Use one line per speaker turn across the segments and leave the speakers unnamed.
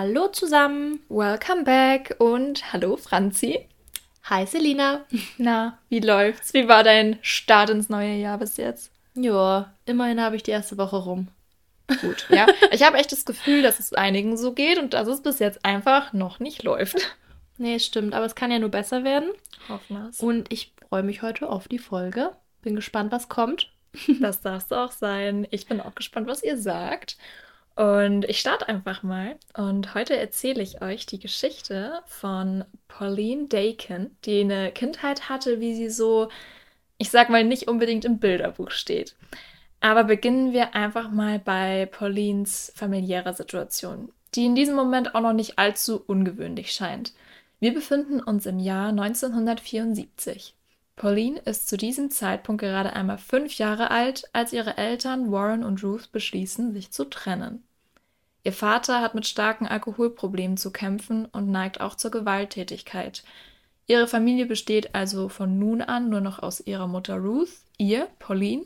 Hallo zusammen.
Welcome back und hallo Franzi.
Hi Selina.
Na, wie läuft's? Wie war dein Start ins neue Jahr bis jetzt?
Ja, immerhin habe ich die erste Woche rum.
Gut, ja. Ich habe echt das Gefühl, dass es einigen so geht und dass es bis jetzt einfach noch nicht läuft.
Nee, stimmt, aber es kann ja nur besser werden.
Hoffen wir's.
Und ich freue mich heute auf die Folge. Bin gespannt, was kommt.
Das darfst du auch sein. Ich bin auch gespannt, was ihr sagt. Und ich starte einfach mal. Und heute erzähle ich euch die Geschichte von Pauline Dakin, die eine Kindheit hatte, wie sie so, ich sag mal, nicht unbedingt im Bilderbuch steht. Aber beginnen wir einfach mal bei Paulines familiärer Situation, die in diesem Moment auch noch nicht allzu ungewöhnlich scheint. Wir befinden uns im Jahr 1974. Pauline ist zu diesem Zeitpunkt gerade einmal fünf Jahre alt, als ihre Eltern Warren und Ruth beschließen, sich zu trennen. Ihr Vater hat mit starken Alkoholproblemen zu kämpfen und neigt auch zur Gewalttätigkeit. Ihre Familie besteht also von nun an nur noch aus ihrer Mutter Ruth, ihr, Pauline,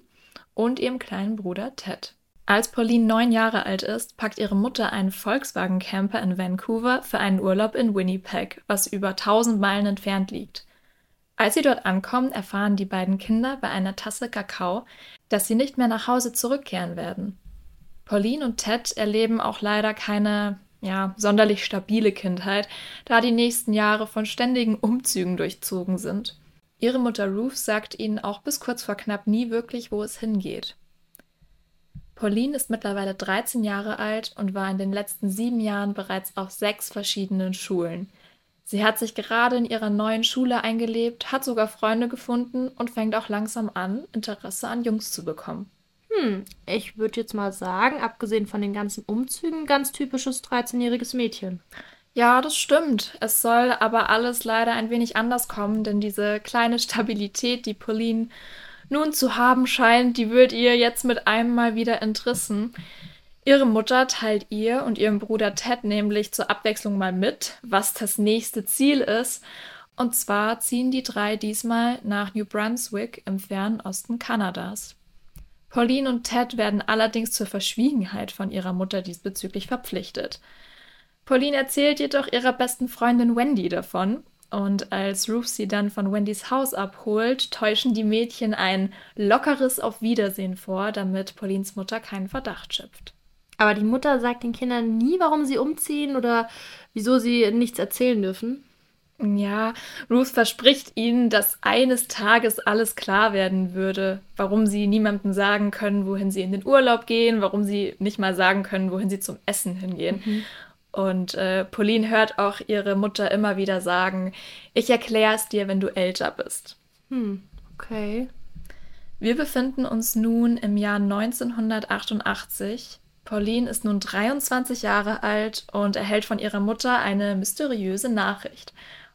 und ihrem kleinen Bruder Ted. Als Pauline neun Jahre alt ist, packt ihre Mutter einen Volkswagen-Camper in Vancouver für einen Urlaub in Winnipeg, was über 1000 Meilen entfernt liegt. Als sie dort ankommen, erfahren die beiden Kinder bei einer Tasse Kakao, dass sie nicht mehr nach Hause zurückkehren werden. Pauline und Ted erleben auch leider keine, ja, sonderlich stabile Kindheit, da die nächsten Jahre von ständigen Umzügen durchzogen sind. Ihre Mutter Ruth sagt ihnen auch bis kurz vor knapp nie wirklich, wo es hingeht. Pauline ist mittlerweile 13 Jahre alt und war in den letzten sieben Jahren bereits auf sechs verschiedenen Schulen. Sie hat sich gerade in ihrer neuen Schule eingelebt, hat sogar Freunde gefunden und fängt auch langsam an, Interesse an Jungs zu bekommen.
Hm, ich würde jetzt mal sagen, abgesehen von den ganzen Umzügen, ganz typisches 13-jähriges Mädchen.
Ja, das stimmt. Es soll aber alles leider ein wenig anders kommen, denn diese kleine Stabilität, die Pauline nun zu haben scheint, die wird ihr jetzt mit einem Mal wieder entrissen. Ihre Mutter teilt ihr und ihrem Bruder Ted nämlich zur Abwechslung mal mit, was das nächste Ziel ist. Und zwar ziehen die drei diesmal nach New Brunswick im fernen Osten Kanadas. Pauline und Ted werden allerdings zur Verschwiegenheit von ihrer Mutter diesbezüglich verpflichtet. Pauline erzählt jedoch ihrer besten Freundin Wendy davon, und als Ruth sie dann von Wendys Haus abholt, täuschen die Mädchen ein lockeres Auf Wiedersehen vor, damit Paulines Mutter keinen Verdacht schöpft.
Aber die Mutter sagt den Kindern nie, warum sie umziehen oder wieso sie nichts erzählen dürfen.
Ja, Ruth verspricht ihnen, dass eines Tages alles klar werden würde, warum sie niemandem sagen können, wohin sie in den Urlaub gehen, warum sie nicht mal sagen können, wohin sie zum Essen hingehen. Mhm. Und äh, Pauline hört auch ihre Mutter immer wieder sagen, ich erkläre es dir, wenn du älter bist.
Hm, okay.
Wir befinden uns nun im Jahr 1988. Pauline ist nun 23 Jahre alt und erhält von ihrer Mutter eine mysteriöse Nachricht.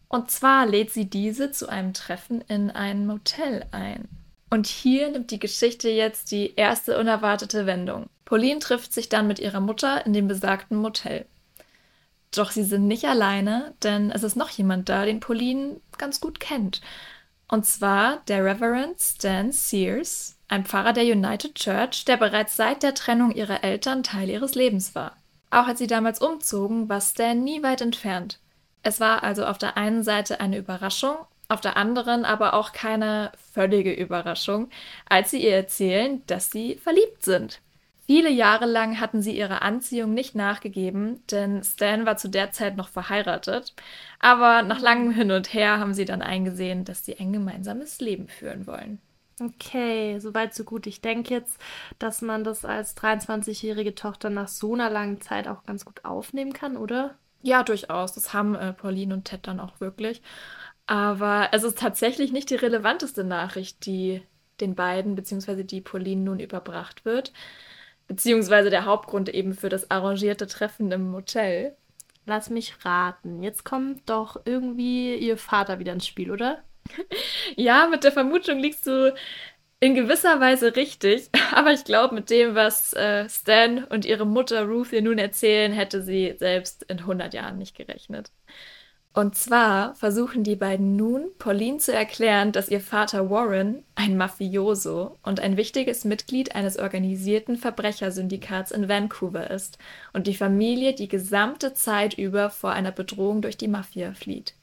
Und zwar lädt sie diese zu einem Treffen in ein Motel ein. Und hier nimmt die Geschichte jetzt die erste unerwartete Wendung. Pauline trifft sich dann mit ihrer Mutter in dem besagten Motel. Doch sie sind nicht alleine, denn es ist noch jemand da, den Pauline ganz gut kennt. Und zwar der Reverend Stan Sears, ein Pfarrer der United Church, der bereits seit der Trennung ihrer Eltern Teil ihres Lebens war. Auch als sie damals umzogen, war Stan nie weit entfernt. Es war also auf der einen Seite eine Überraschung, auf der anderen aber auch keine völlige Überraschung, als sie ihr erzählen, dass sie verliebt sind. Viele Jahre lang hatten sie ihrer Anziehung nicht nachgegeben, denn Stan war zu der Zeit noch verheiratet. Aber nach langem Hin und Her haben sie dann eingesehen, dass sie ein gemeinsames Leben führen wollen.
Okay, soweit so gut. Ich denke jetzt, dass man das als 23-jährige Tochter nach so einer langen Zeit auch ganz gut aufnehmen kann, oder?
Ja, durchaus. Das haben äh, Pauline und Ted dann auch wirklich. Aber es ist tatsächlich nicht die relevanteste Nachricht, die den beiden bzw. die Pauline nun überbracht wird beziehungsweise der Hauptgrund eben für das arrangierte Treffen im Motel.
Lass mich raten. Jetzt kommt doch irgendwie ihr Vater wieder ins Spiel, oder?
ja, mit der Vermutung liegst du in gewisser Weise richtig, aber ich glaube, mit dem, was äh, Stan und ihre Mutter Ruth ihr nun erzählen, hätte sie selbst in 100 Jahren nicht gerechnet. Und zwar versuchen die beiden nun, Pauline zu erklären, dass ihr Vater Warren ein Mafioso und ein wichtiges Mitglied eines organisierten Verbrechersyndikats in Vancouver ist und die Familie die gesamte Zeit über vor einer Bedrohung durch die Mafia flieht.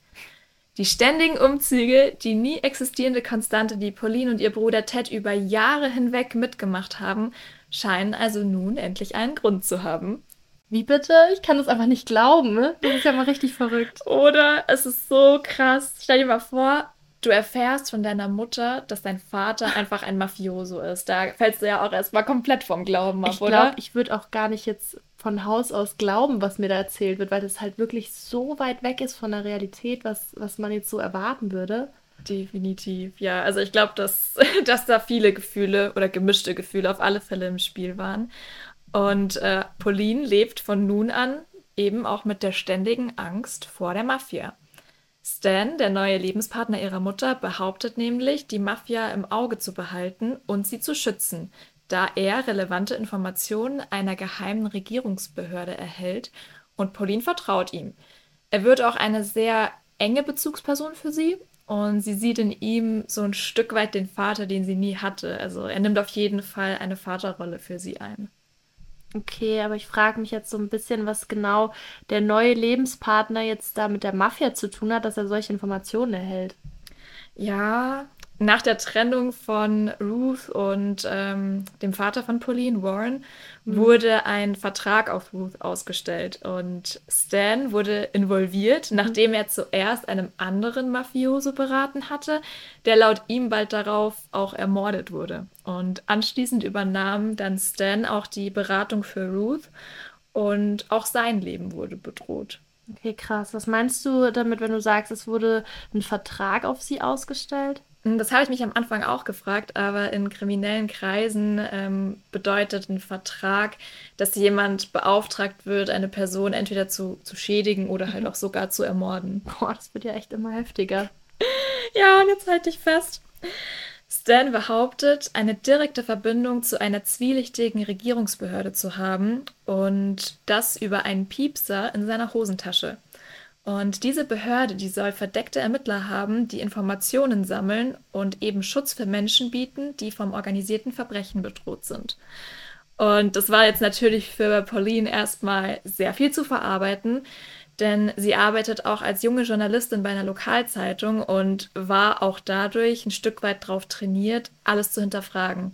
Die ständigen Umzüge, die nie existierende Konstante, die Pauline und ihr Bruder Ted über Jahre hinweg mitgemacht haben, scheinen also nun endlich einen Grund zu haben.
Wie bitte? Ich kann das einfach nicht glauben. Ne? Das ist ja mal richtig verrückt.
Oder es ist so krass. Stell dir mal vor, du erfährst von deiner Mutter, dass dein Vater einfach ein Mafioso ist. Da fällst du ja auch erstmal komplett vom Glauben ab,
ich glaub, oder? Ich würde auch gar nicht jetzt von Haus aus glauben, was mir da erzählt wird, weil das halt wirklich so weit weg ist von der Realität, was, was man jetzt so erwarten würde.
Definitiv, ja. Also ich glaube, dass, dass da viele Gefühle oder gemischte Gefühle auf alle Fälle im Spiel waren. Und äh, Pauline lebt von nun an eben auch mit der ständigen Angst vor der Mafia. Stan, der neue Lebenspartner ihrer Mutter, behauptet nämlich, die Mafia im Auge zu behalten und sie zu schützen, da er relevante Informationen einer geheimen Regierungsbehörde erhält und Pauline vertraut ihm. Er wird auch eine sehr enge Bezugsperson für sie und sie sieht in ihm so ein Stück weit den Vater, den sie nie hatte. Also er nimmt auf jeden Fall eine Vaterrolle für sie ein.
Okay, aber ich frage mich jetzt so ein bisschen, was genau der neue Lebenspartner jetzt da mit der Mafia zu tun hat, dass er solche Informationen erhält.
Ja, nach der Trennung von Ruth und ähm, dem Vater von Pauline, Warren, mhm. wurde ein Vertrag auf Ruth ausgestellt. Und Stan wurde involviert, mhm. nachdem er zuerst einem anderen Mafioso beraten hatte, der laut ihm bald darauf auch ermordet wurde. Und anschließend übernahm dann Stan auch die Beratung für Ruth und auch sein Leben wurde bedroht.
Okay, krass. Was meinst du damit, wenn du sagst, es wurde ein Vertrag auf sie ausgestellt?
Hm, das habe ich mich am Anfang auch gefragt, aber in kriminellen Kreisen ähm, bedeutet ein Vertrag, dass jemand beauftragt wird, eine Person entweder zu, zu schädigen oder halt auch sogar zu ermorden.
Boah, das wird ja echt immer heftiger.
ja, und jetzt halte ich fest. Stan behauptet, eine direkte Verbindung zu einer zwielichtigen Regierungsbehörde zu haben und das über einen Piepser in seiner Hosentasche. Und diese Behörde, die soll verdeckte Ermittler haben, die Informationen sammeln und eben Schutz für Menschen bieten, die vom organisierten Verbrechen bedroht sind. Und das war jetzt natürlich für Pauline erstmal sehr viel zu verarbeiten, denn sie arbeitet auch als junge Journalistin bei einer Lokalzeitung und war auch dadurch ein Stück weit darauf trainiert, alles zu hinterfragen.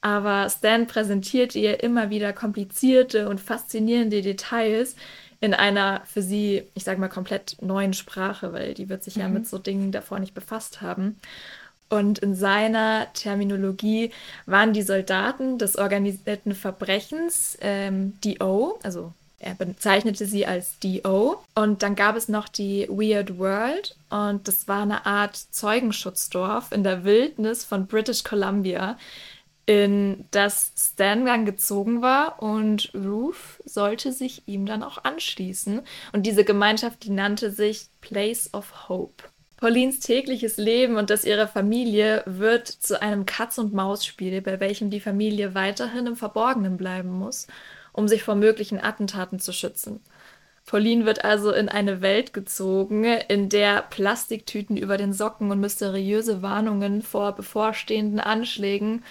Aber Stan präsentiert ihr immer wieder komplizierte und faszinierende Details, in einer für sie, ich sage mal, komplett neuen Sprache, weil die wird sich mhm. ja mit so Dingen davor nicht befasst haben. Und in seiner Terminologie waren die Soldaten des organisierten Verbrechens ähm, DO, also er bezeichnete sie als DO. Und dann gab es noch die Weird World und das war eine Art Zeugenschutzdorf in der Wildnis von British Columbia, in das Stan dann gezogen war und Ruth sollte sich ihm dann auch anschließen. Und diese Gemeinschaft, die nannte sich Place of Hope. Paulines tägliches Leben und das ihrer Familie wird zu einem Katz-und-Maus-Spiel, bei welchem die Familie weiterhin im Verborgenen bleiben muss, um sich vor möglichen Attentaten zu schützen. Pauline wird also in eine Welt gezogen, in der Plastiktüten über den Socken und mysteriöse Warnungen vor bevorstehenden Anschlägen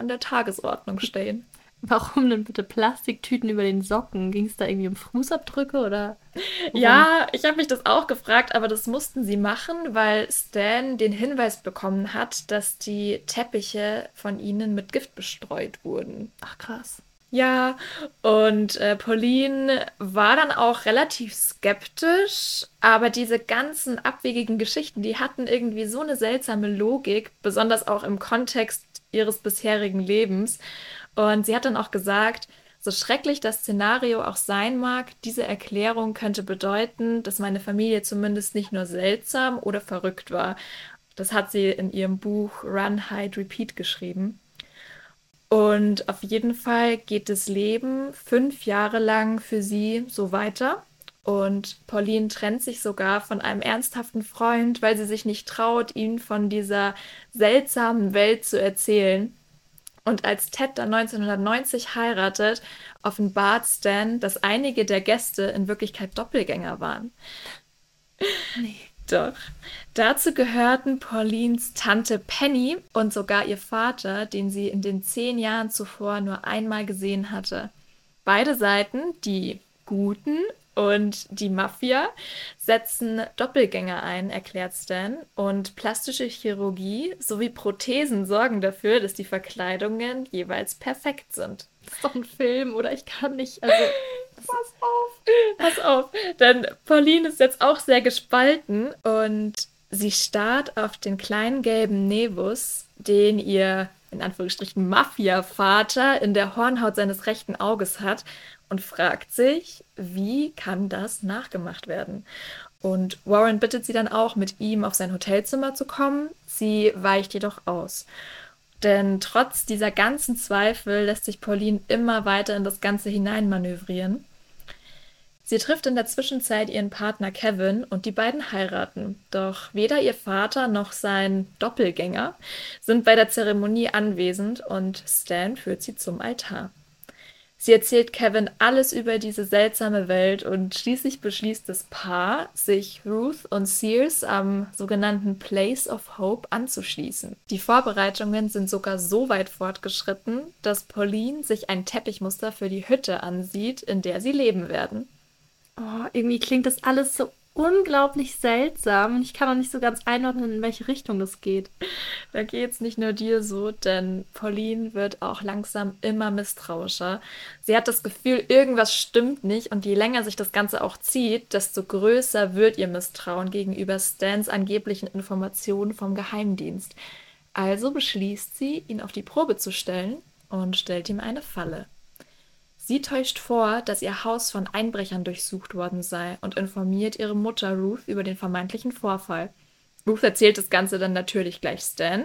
an der Tagesordnung stehen.
Warum denn bitte Plastiktüten über den Socken? Ging es da irgendwie um Fußabdrücke oder?
Worum? Ja, ich habe mich das auch gefragt, aber das mussten sie machen, weil Stan den Hinweis bekommen hat, dass die Teppiche von ihnen mit Gift bestreut wurden.
Ach krass.
Ja, und äh, Pauline war dann auch relativ skeptisch, aber diese ganzen abwegigen Geschichten, die hatten irgendwie so eine seltsame Logik, besonders auch im Kontext ihres bisherigen Lebens. Und sie hat dann auch gesagt, so schrecklich das Szenario auch sein mag, diese Erklärung könnte bedeuten, dass meine Familie zumindest nicht nur seltsam oder verrückt war. Das hat sie in ihrem Buch Run, Hide, Repeat geschrieben. Und auf jeden Fall geht das Leben fünf Jahre lang für sie so weiter. Und Pauline trennt sich sogar von einem ernsthaften Freund, weil sie sich nicht traut, ihn von dieser seltsamen Welt zu erzählen. Und als Ted dann 1990 heiratet, offenbart Stan, dass einige der Gäste in Wirklichkeit Doppelgänger waren.
Nee.
Doch. Dazu gehörten Paulines Tante Penny und sogar ihr Vater, den sie in den zehn Jahren zuvor nur einmal gesehen hatte. Beide Seiten, die Guten und die Mafia, setzen Doppelgänger ein, erklärt Stan. Und plastische Chirurgie sowie Prothesen sorgen dafür, dass die Verkleidungen jeweils perfekt sind.
Das ist doch ein Film, oder? Ich kann nicht. Also,
Pass auf. Pass auf. Denn Pauline ist jetzt auch sehr gespalten und sie starrt auf den kleinen gelben Nebus, den ihr in Anführungsstrichen Mafia-Vater in der Hornhaut seines rechten Auges hat und fragt sich, wie kann das nachgemacht werden? Und Warren bittet sie dann auch, mit ihm auf sein Hotelzimmer zu kommen. Sie weicht jedoch aus. Denn trotz dieser ganzen Zweifel lässt sich Pauline immer weiter in das Ganze hineinmanövrieren. Sie trifft in der Zwischenzeit ihren Partner Kevin und die beiden heiraten. Doch weder ihr Vater noch sein Doppelgänger sind bei der Zeremonie anwesend und Stan führt sie zum Altar. Sie erzählt Kevin alles über diese seltsame Welt und schließlich beschließt das Paar, sich Ruth und Sears am sogenannten Place of Hope anzuschließen. Die Vorbereitungen sind sogar so weit fortgeschritten, dass Pauline sich ein Teppichmuster für die Hütte ansieht, in der sie leben werden.
oh, irgendwie klingt das alles so unglaublich seltsam. Und ich kann auch nicht so ganz einordnen, in welche Richtung das geht.
Da geht's nicht nur dir so, denn Pauline wird auch langsam immer misstrauischer. Sie hat das Gefühl, irgendwas stimmt nicht und je länger sich das Ganze auch zieht, desto größer wird ihr Misstrauen gegenüber Stans angeblichen Informationen vom Geheimdienst. Also beschließt sie, ihn auf die Probe zu stellen und stellt ihm eine Falle. Sie täuscht vor, dass ihr Haus von Einbrechern durchsucht worden sei und informiert ihre Mutter Ruth über den vermeintlichen Vorfall. Ruth erzählt das Ganze dann natürlich gleich Stan.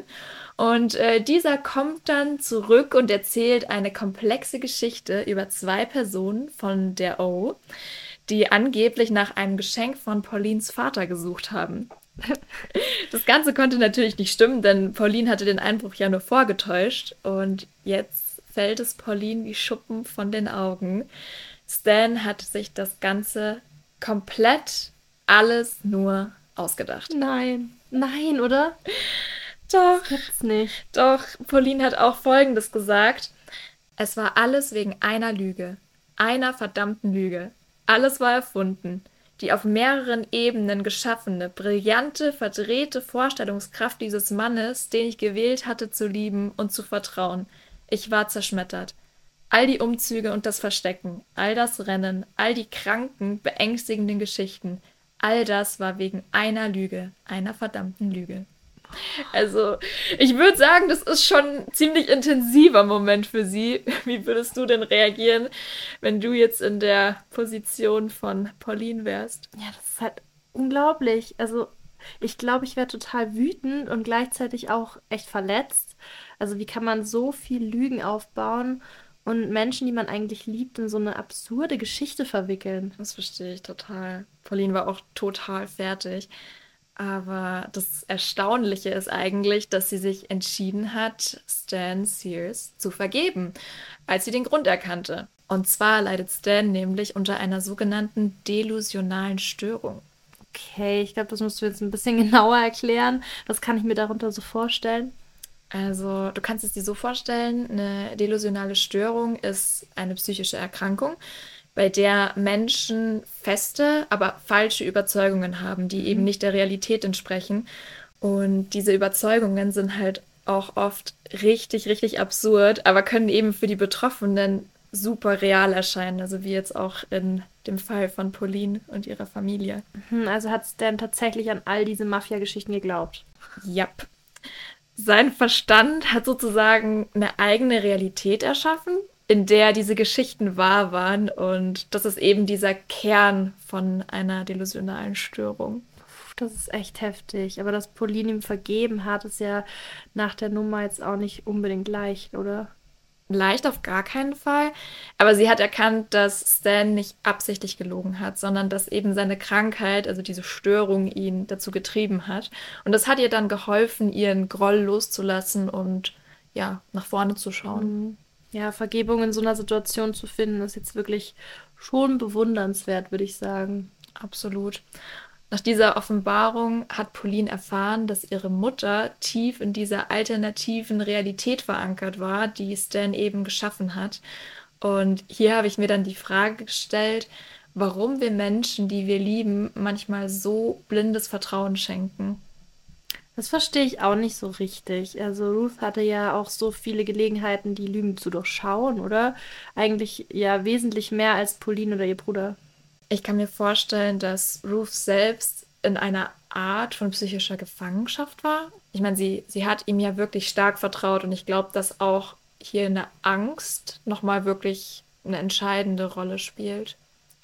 Und äh, dieser kommt dann zurück und erzählt eine komplexe Geschichte über zwei Personen von der O, die angeblich nach einem Geschenk von Paulines Vater gesucht haben. Das Ganze konnte natürlich nicht stimmen, denn Pauline hatte den Einbruch ja nur vorgetäuscht. Und jetzt fällt es Pauline wie Schuppen von den Augen. Stan hat sich das Ganze komplett alles nur ausgedacht.
Nein, nein, oder?
Doch.
Das gibt's nicht.
Doch, Pauline hat auch Folgendes gesagt. Es war alles wegen einer Lüge. Einer verdammten Lüge. Alles war erfunden. Die auf mehreren Ebenen geschaffene, brillante, verdrehte Vorstellungskraft dieses Mannes, den ich gewählt hatte zu lieben und zu vertrauen. Ich war zerschmettert. All die Umzüge und das Verstecken, all das Rennen, all die kranken, beängstigenden Geschichten, all das war wegen einer Lüge, einer verdammten Lüge. Also, ich würde sagen, das ist schon ein ziemlich intensiver Moment für sie. Wie würdest du denn reagieren, wenn du jetzt in der Position von Pauline wärst?
Ja, das ist halt unglaublich. Also, ich glaube, ich wäre total wütend und gleichzeitig auch echt verletzt. Also wie kann man so viel Lügen aufbauen und Menschen, die man eigentlich liebt, in so eine absurde Geschichte verwickeln?
Das verstehe ich total. Pauline war auch total fertig. Aber das Erstaunliche ist eigentlich, dass sie sich entschieden hat, Stan Sears zu vergeben, als sie den Grund erkannte. Und zwar leidet Stan nämlich unter einer sogenannten delusionalen Störung.
Okay, ich glaube, das musst du jetzt ein bisschen genauer erklären. Was kann ich mir darunter so vorstellen?
Also, du kannst es dir so vorstellen, eine delusionale Störung ist eine psychische Erkrankung, bei der Menschen feste, aber falsche Überzeugungen haben, die eben nicht der Realität entsprechen. Und diese Überzeugungen sind halt auch oft richtig, richtig absurd, aber können eben für die Betroffenen super real erscheinen. Also wie jetzt auch in dem Fall von Pauline und ihrer Familie.
Hm, Also hat Stan tatsächlich an all diese Mafia-Geschichten geglaubt.
Yep. Sein Verstand hat sozusagen eine eigene Realität erschaffen, in der diese Geschichten wahr waren. Und das ist eben dieser Kern von einer delusionalen Störung.
Das ist echt heftig. Aber dass Pauline ihm vergeben hat, ist ja nach der Nummer jetzt auch nicht unbedingt leicht, oder?
Leicht auf gar keinen Fall. Aber sie hat erkannt, dass Stan nicht absichtlich gelogen hat, sondern dass eben seine Krankheit, also diese Störung, ihn dazu getrieben hat. Und das hat ihr dann geholfen, ihren Groll loszulassen und ja, nach vorne zu schauen.
Mhm. Ja, Vergebung in so einer Situation zu finden, ist jetzt wirklich schon bewundernswert, würde ich sagen.
Absolut. Nach dieser Offenbarung hat Pauline erfahren, dass ihre Mutter tief in dieser alternativen Realität verankert war, die Stan eben geschaffen hat. Und hier habe ich mir dann die Frage gestellt, warum wir Menschen, die wir lieben, manchmal so blindes Vertrauen schenken.
Das verstehe ich auch nicht so richtig. Also Ruth hatte ja auch so viele Gelegenheiten, die Lügen zu durchschauen, oder? Eigentlich ja wesentlich mehr als Pauline oder ihr Bruder.
Ich kann mir vorstellen, dass Ruth selbst in einer Art von psychischer Gefangenschaft war. Ich meine, sie, sie hat ihm ja wirklich stark vertraut und ich glaube, dass auch hier eine Angst nochmal wirklich eine entscheidende Rolle spielt.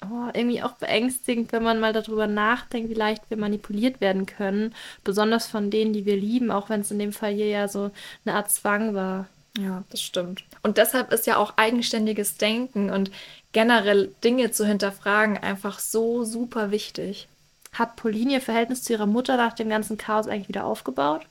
Oh, irgendwie auch beängstigend, wenn man mal darüber nachdenkt, wie leicht wir manipuliert werden können. Besonders von denen, die wir lieben, auch wenn es in dem Fall hier ja so eine Art Zwang war.
Ja, das stimmt. Und deshalb ist ja auch eigenständiges Denken und generell Dinge zu hinterfragen einfach so super wichtig.
Hat Pauline ihr Verhältnis zu ihrer Mutter nach dem ganzen Chaos eigentlich wieder aufgebaut?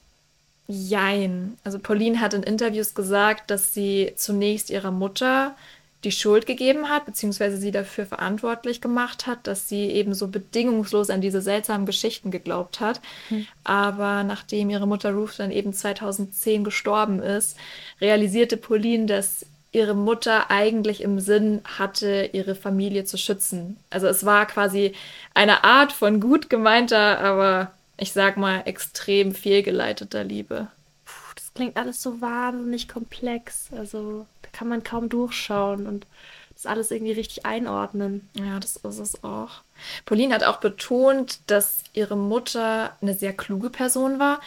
Jein. Also Pauline hat in Interviews gesagt, dass sie zunächst ihrer Mutter die Schuld gegeben hat, beziehungsweise sie dafür verantwortlich gemacht hat, dass sie eben so bedingungslos an diese seltsamen Geschichten geglaubt hat. Mhm. Aber nachdem ihre Mutter Ruth dann eben 2010 gestorben ist, realisierte Pauline, dass ihre Mutter eigentlich im Sinn hatte, ihre Familie zu schützen. Also es war quasi eine Art von gut gemeinter, aber ich sag mal extrem fehlgeleiteter Liebe.
Puh, das klingt alles so wahnsinnig komplex. Also kann man kaum durchschauen und das alles irgendwie richtig einordnen.
Ja, das ist es auch. Pauline hat auch betont, dass ihre Mutter eine sehr kluge Person war,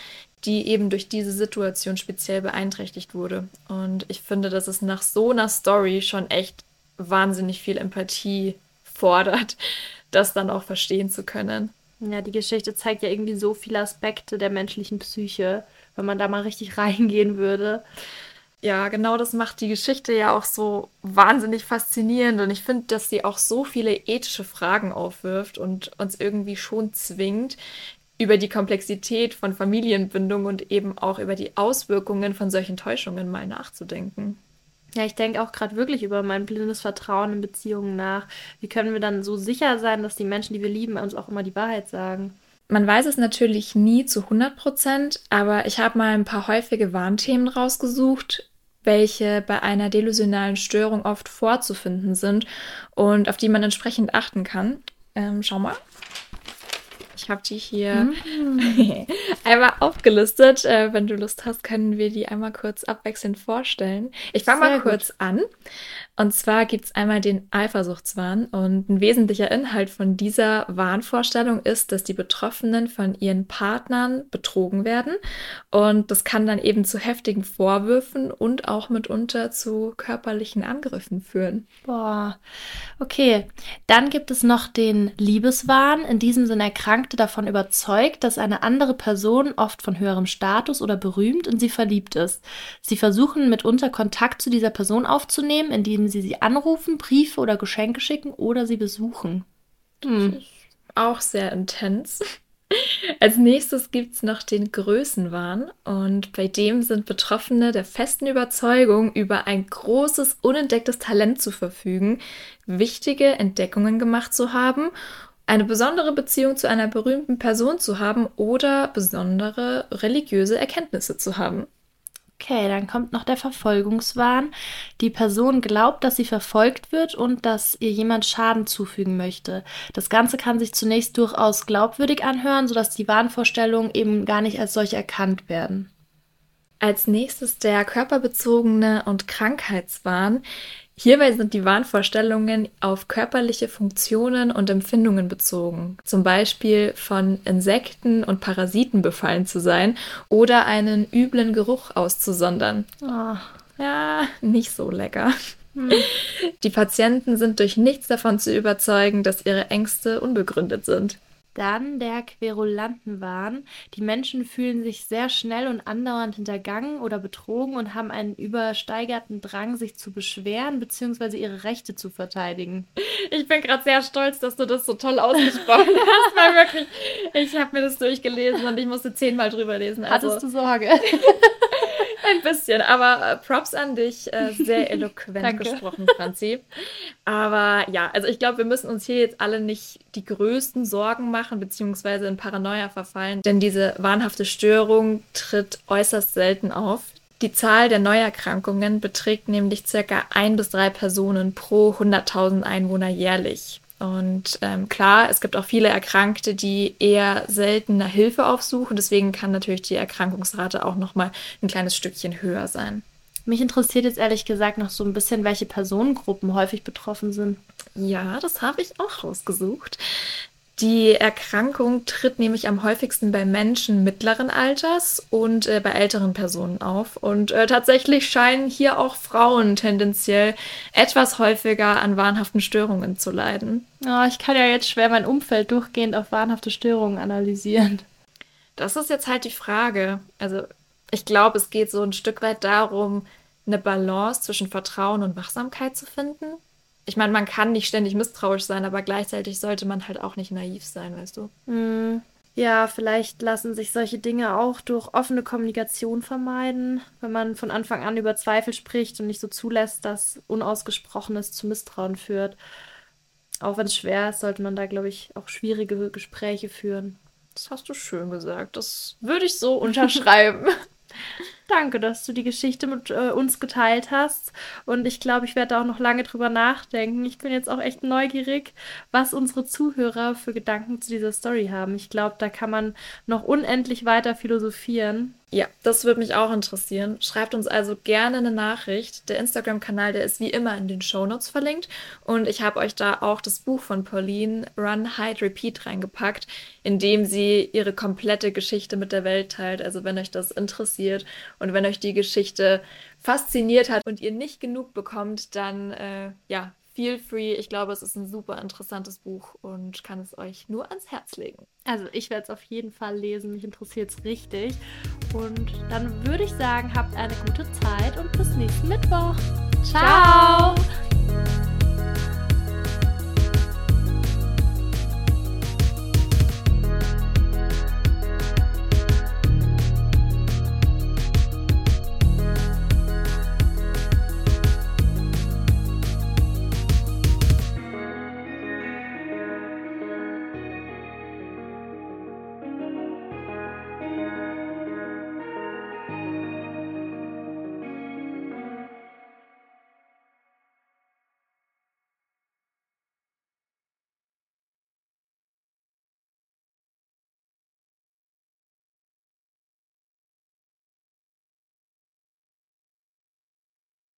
die eben durch diese Situation speziell beeinträchtigt wurde. Und ich finde, dass es nach so einer Story schon echt wahnsinnig viel Empathie fordert, das dann auch verstehen zu können.
Ja, die Geschichte zeigt ja irgendwie so viele Aspekte der menschlichen Psyche, wenn man da mal richtig reingehen würde.
Ja, genau das macht die Geschichte ja auch so wahnsinnig faszinierend und ich finde, dass sie auch so viele ethische Fragen aufwirft und uns irgendwie schon zwingt, über die Komplexität von Familienbindung und eben auch über die Auswirkungen von solchen Täuschungen mal nachzudenken.
Ja, ich denke auch gerade wirklich über mein blindes Vertrauen in Beziehungen nach. Wie können wir dann so sicher sein, dass die Menschen, die wir lieben, uns auch immer die Wahrheit sagen?
Man weiß es natürlich nie zu 100 Prozent, aber ich habe mal ein paar häufige Warnthemen rausgesucht, welche bei einer delusionalen Störung oft vorzufinden sind und auf die man entsprechend achten kann. Ähm, schau mal. Ich habe die hier mm. einmal aufgelistet. Äh, wenn du Lust hast, können wir die einmal kurz abwechselnd vorstellen. Ich fange mal kurz gut. an. Und zwar gibt es einmal den Eifersuchtswahn. Und ein wesentlicher Inhalt von dieser Wahnvorstellung ist, dass die Betroffenen von ihren Partnern betrogen werden. Und das kann dann eben zu heftigen Vorwürfen und auch mitunter zu körperlichen Angriffen führen.
Boah, okay. Dann gibt es noch den Liebeswahn. In diesem sind Erkrankte davon überzeugt, dass eine andere Person, oft von höherem Status oder berühmt, in sie verliebt ist. Sie versuchen mitunter Kontakt zu dieser Person aufzunehmen, indem sie sie anrufen, Briefe oder Geschenke schicken oder sie besuchen.
Hm. Auch sehr intens. Als nächstes gibt es noch den Größenwahn und bei dem sind Betroffene der festen Überzeugung, über ein großes, unentdecktes Talent zu verfügen, wichtige Entdeckungen gemacht zu haben, eine besondere Beziehung zu einer berühmten Person zu haben oder besondere religiöse Erkenntnisse zu haben.
Okay, dann kommt noch der Verfolgungswahn. Die Person glaubt, dass sie verfolgt wird und dass ihr jemand Schaden zufügen möchte. Das Ganze kann sich zunächst durchaus glaubwürdig anhören, sodass die Wahnvorstellungen eben gar nicht als solche erkannt werden.
Als nächstes der körperbezogene und Krankheitswahn. Hierbei sind die Wahnvorstellungen auf körperliche Funktionen und Empfindungen bezogen, zum Beispiel von Insekten und Parasiten befallen zu sein oder einen üblen Geruch auszusondern. Oh, ja, nicht so lecker. Hm. Die Patienten sind durch nichts davon zu überzeugen, dass ihre Ängste unbegründet sind.
Dann der Querulantenwahn. Die Menschen fühlen sich sehr schnell und andauernd hintergangen oder betrogen und haben einen übersteigerten Drang, sich zu beschweren bzw. ihre Rechte zu verteidigen.
Ich bin gerade sehr stolz, dass du das so toll ausgesprochen hast, weil wirklich, ich habe mir das durchgelesen und ich musste zehnmal drüber lesen.
Also, Hattest du Sorge?
ein bisschen, aber äh, Props an dich. Äh, sehr eloquent gesprochen, Franzi. Aber ja, also ich glaube, wir müssen uns hier jetzt alle nicht die größten Sorgen machen, beziehungsweise in Paranoia verfallen, denn diese wahnhafte Störung tritt äußerst selten auf. Die Zahl der Neuerkrankungen beträgt nämlich circa ein bis drei Personen pro 100.000 Einwohner jährlich. Und ähm, klar, es gibt auch viele Erkrankte, die eher seltener Hilfe aufsuchen. Deswegen kann natürlich die Erkrankungsrate auch noch mal ein kleines Stückchen höher sein.
Mich interessiert jetzt ehrlich gesagt noch so ein bisschen, welche Personengruppen häufig betroffen sind.
Ja, das habe ich auch rausgesucht. Die Erkrankung tritt nämlich am häufigsten bei Menschen mittleren Alters und äh, bei älteren Personen auf. Und äh, tatsächlich scheinen hier auch Frauen tendenziell etwas häufiger an wahnhaften Störungen zu leiden.
Oh, ich kann ja jetzt schwer mein Umfeld durchgehend auf wahnhafte Störungen analysieren.
Das ist jetzt halt die Frage. Also ich glaube, es geht so ein Stück weit darum, eine Balance zwischen Vertrauen und Wachsamkeit zu finden ich meine, man kann nicht ständig misstrauisch sein, aber gleichzeitig sollte man halt auch nicht naiv sein, weißt du?
Mm, ja, vielleicht lassen sich solche Dinge auch durch offene Kommunikation vermeiden, wenn man von Anfang an über Zweifel spricht und nicht so zulässt, dass Unausgesprochenes zu Misstrauen führt. Auch wenn es schwer ist, sollte man da, glaube ich, auch schwierige Gespräche führen.
Das hast du schön gesagt. Das würde ich so unterschreiben.
Danke, dass du die Geschichte mit äh, uns geteilt hast. Und ich glaube, ich werde da auch noch lange drüber nachdenken. Ich bin jetzt auch echt neugierig, was unsere Zuhörer für Gedanken zu dieser Story haben. Ich glaube, da kann man noch unendlich weiter philosophieren.
Ja, das würde mich auch interessieren. Schreibt uns also gerne eine Nachricht. Der Instagram-Kanal, der ist wie immer in den Shownotes verlinkt. Und ich habe euch da auch das Buch von Pauline, Run, Hide, Repeat, reingepackt, in dem sie ihre komplette Geschichte mit der Welt teilt. Also wenn euch das interessiert und wenn euch die Geschichte fasziniert hat und ihr nicht genug bekommt, dann äh, ja, feel free. Ich glaube, es ist ein super interessantes Buch und kann es euch nur ans Herz legen.
Also ich werde es auf jeden Fall lesen. Mich interessiert es richtig. Und dann würde ich sagen, habt eine gute Zeit und bis nächsten Mittwoch.
Ciao.